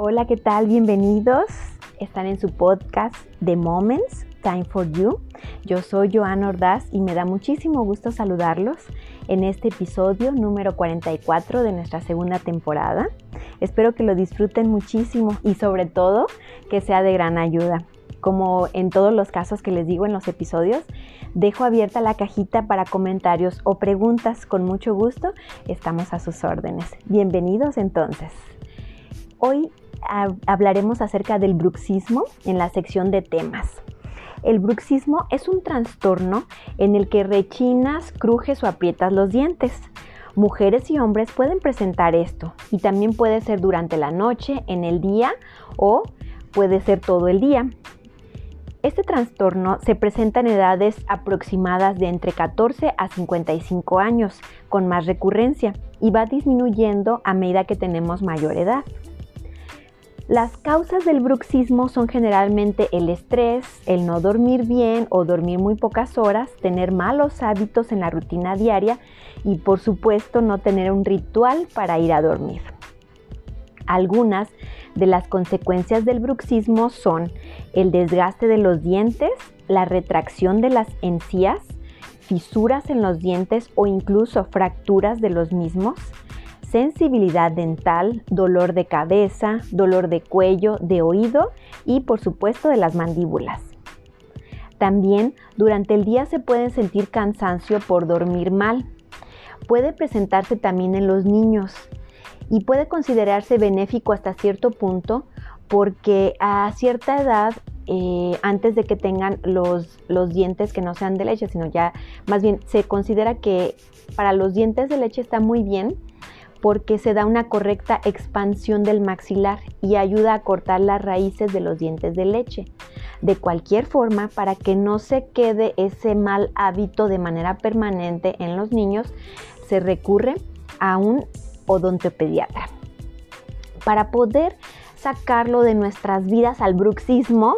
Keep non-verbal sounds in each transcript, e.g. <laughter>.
Hola, ¿qué tal? Bienvenidos. Están en su podcast The Moments, Time for You. Yo soy Joana Ordaz y me da muchísimo gusto saludarlos en este episodio número 44 de nuestra segunda temporada. Espero que lo disfruten muchísimo y sobre todo que sea de gran ayuda. Como en todos los casos que les digo en los episodios, dejo abierta la cajita para comentarios o preguntas. Con mucho gusto, estamos a sus órdenes. Bienvenidos entonces. Hoy hablaremos acerca del bruxismo en la sección de temas. El bruxismo es un trastorno en el que rechinas, crujes o aprietas los dientes. Mujeres y hombres pueden presentar esto y también puede ser durante la noche, en el día o puede ser todo el día. Este trastorno se presenta en edades aproximadas de entre 14 a 55 años, con más recurrencia, y va disminuyendo a medida que tenemos mayor edad. Las causas del bruxismo son generalmente el estrés, el no dormir bien o dormir muy pocas horas, tener malos hábitos en la rutina diaria y por supuesto no tener un ritual para ir a dormir. Algunas de las consecuencias del bruxismo son el desgaste de los dientes, la retracción de las encías, fisuras en los dientes o incluso fracturas de los mismos, sensibilidad dental, dolor de cabeza, dolor de cuello, de oído y por supuesto de las mandíbulas. También durante el día se puede sentir cansancio por dormir mal. Puede presentarse también en los niños y puede considerarse benéfico hasta cierto punto porque a cierta edad, eh, antes de que tengan los, los dientes que no sean de leche, sino ya más bien se considera que para los dientes de leche está muy bien porque se da una correcta expansión del maxilar y ayuda a cortar las raíces de los dientes de leche. De cualquier forma, para que no se quede ese mal hábito de manera permanente en los niños, se recurre a un odontopediatra. Para poder sacarlo de nuestras vidas al bruxismo,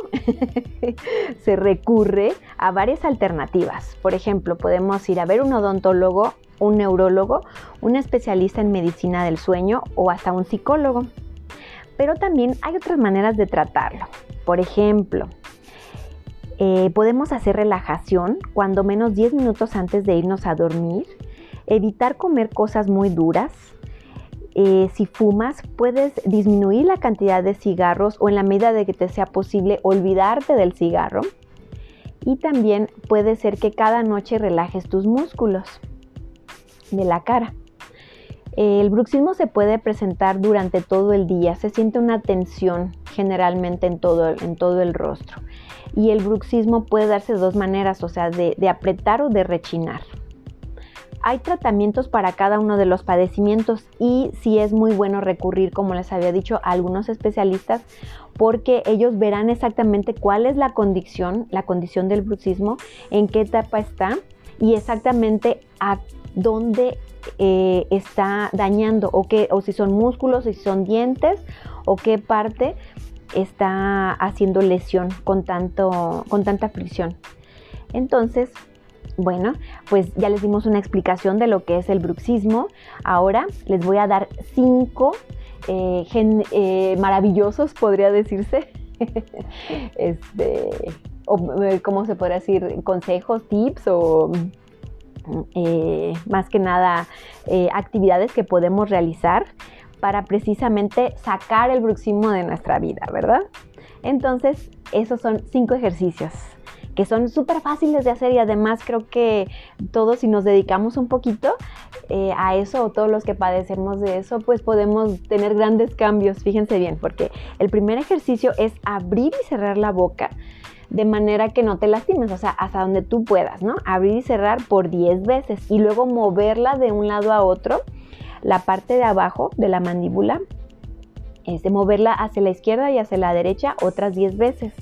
<laughs> se recurre a varias alternativas. Por ejemplo, podemos ir a ver un odontólogo un neurólogo, un especialista en medicina del sueño o hasta un psicólogo. Pero también hay otras maneras de tratarlo. Por ejemplo, eh, podemos hacer relajación cuando menos 10 minutos antes de irnos a dormir, evitar comer cosas muy duras. Eh, si fumas, puedes disminuir la cantidad de cigarros o en la medida de que te sea posible olvidarte del cigarro. Y también puede ser que cada noche relajes tus músculos de la cara. El bruxismo se puede presentar durante todo el día, se siente una tensión generalmente en todo, en todo el rostro. Y el bruxismo puede darse de dos maneras, o sea, de, de apretar o de rechinar. Hay tratamientos para cada uno de los padecimientos y sí es muy bueno recurrir, como les había dicho, a algunos especialistas porque ellos verán exactamente cuál es la condición, la condición del bruxismo, en qué etapa está y exactamente a dónde eh, está dañando o, qué, o si son músculos, si son dientes o qué parte está haciendo lesión con, tanto, con tanta fricción. Entonces, bueno, pues ya les dimos una explicación de lo que es el bruxismo. Ahora les voy a dar cinco eh, eh, maravillosos, podría decirse, <laughs> este, ¿cómo se podría decir? Consejos, tips o eh, más que nada eh, actividades que podemos realizar para precisamente sacar el bruxismo de nuestra vida, ¿verdad? Entonces, esos son cinco ejercicios son súper fáciles de hacer y además creo que todos si nos dedicamos un poquito eh, a eso o todos los que padecemos de eso, pues podemos tener grandes cambios, fíjense bien, porque el primer ejercicio es abrir y cerrar la boca de manera que no te lastimes, o sea, hasta donde tú puedas, ¿no? Abrir y cerrar por 10 veces y luego moverla de un lado a otro, la parte de abajo de la mandíbula, es de moverla hacia la izquierda y hacia la derecha otras 10 veces.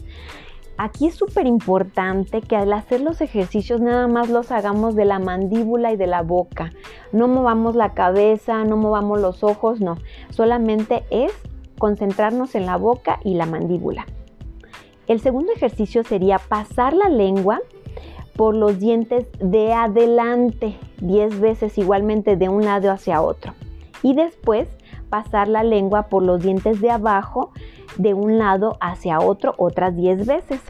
Aquí es súper importante que al hacer los ejercicios nada más los hagamos de la mandíbula y de la boca. No movamos la cabeza, no movamos los ojos, no. Solamente es concentrarnos en la boca y la mandíbula. El segundo ejercicio sería pasar la lengua por los dientes de adelante 10 veces igualmente de un lado hacia otro. Y después pasar la lengua por los dientes de abajo de un lado hacia otro otras 10 veces.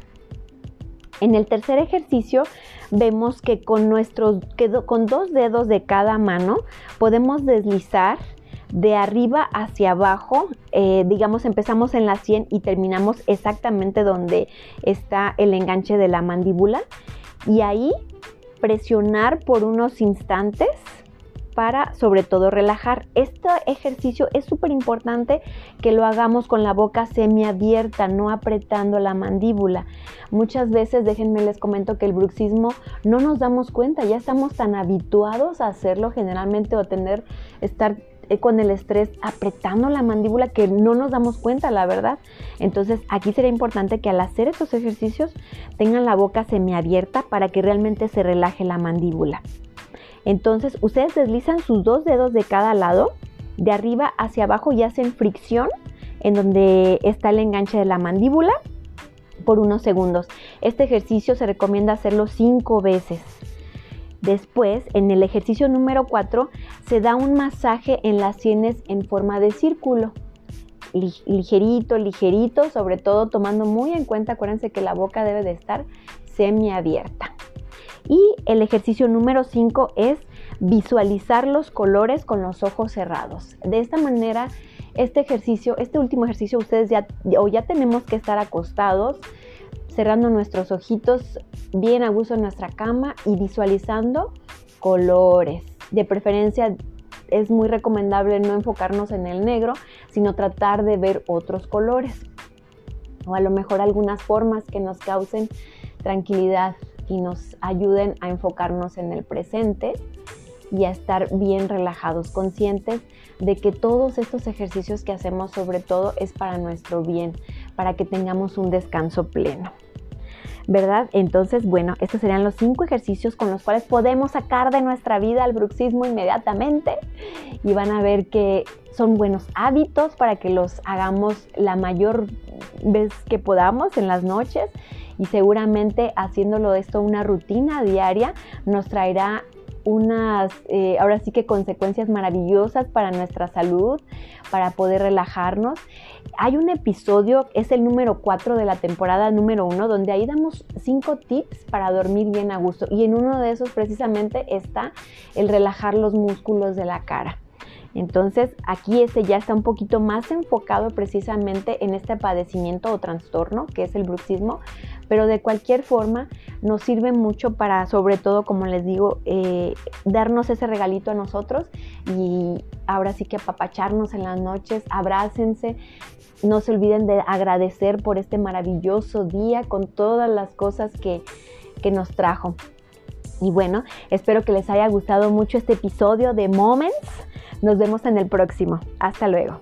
En el tercer ejercicio vemos que con, nuestros, con dos dedos de cada mano podemos deslizar de arriba hacia abajo, eh, digamos empezamos en la 100 y terminamos exactamente donde está el enganche de la mandíbula y ahí presionar por unos instantes para sobre todo relajar. Este ejercicio es súper importante que lo hagamos con la boca semiabierta, no apretando la mandíbula. Muchas veces, déjenme les comento que el bruxismo no nos damos cuenta, ya estamos tan habituados a hacerlo generalmente o tener, estar eh, con el estrés apretando la mandíbula que no nos damos cuenta, la verdad. Entonces aquí sería importante que al hacer estos ejercicios tengan la boca semiabierta para que realmente se relaje la mandíbula. Entonces ustedes deslizan sus dos dedos de cada lado, de arriba hacia abajo y hacen fricción en donde está el enganche de la mandíbula por unos segundos. Este ejercicio se recomienda hacerlo cinco veces. Después, en el ejercicio número 4, se da un masaje en las sienes en forma de círculo. Ligerito, ligerito, sobre todo tomando muy en cuenta, acuérdense que la boca debe de estar semiabierta. Y el ejercicio número 5 es visualizar los colores con los ojos cerrados. De esta manera, este ejercicio, este último ejercicio, ustedes ya o ya tenemos que estar acostados, cerrando nuestros ojitos bien a gusto en nuestra cama y visualizando colores. De preferencia es muy recomendable no enfocarnos en el negro, sino tratar de ver otros colores. O a lo mejor algunas formas que nos causen tranquilidad y nos ayuden a enfocarnos en el presente y a estar bien relajados, conscientes de que todos estos ejercicios que hacemos sobre todo es para nuestro bien, para que tengamos un descanso pleno. ¿Verdad? Entonces, bueno, estos serían los cinco ejercicios con los cuales podemos sacar de nuestra vida el bruxismo inmediatamente y van a ver que son buenos hábitos para que los hagamos la mayor vez que podamos en las noches y seguramente haciéndolo esto una rutina diaria nos traerá unas, eh, ahora sí que consecuencias maravillosas para nuestra salud, para poder relajarnos. Hay un episodio, es el número 4 de la temporada número 1, donde ahí damos 5 tips para dormir bien a gusto. Y en uno de esos precisamente está el relajar los músculos de la cara. Entonces aquí ese ya está un poquito más enfocado precisamente en este padecimiento o trastorno que es el bruxismo, pero de cualquier forma nos sirve mucho para sobre todo, como les digo, eh, darnos ese regalito a nosotros y ahora sí que apapacharnos en las noches, abrácense, no se olviden de agradecer por este maravilloso día con todas las cosas que, que nos trajo. Y bueno, espero que les haya gustado mucho este episodio de Moments. Nos vemos en el próximo. Hasta luego.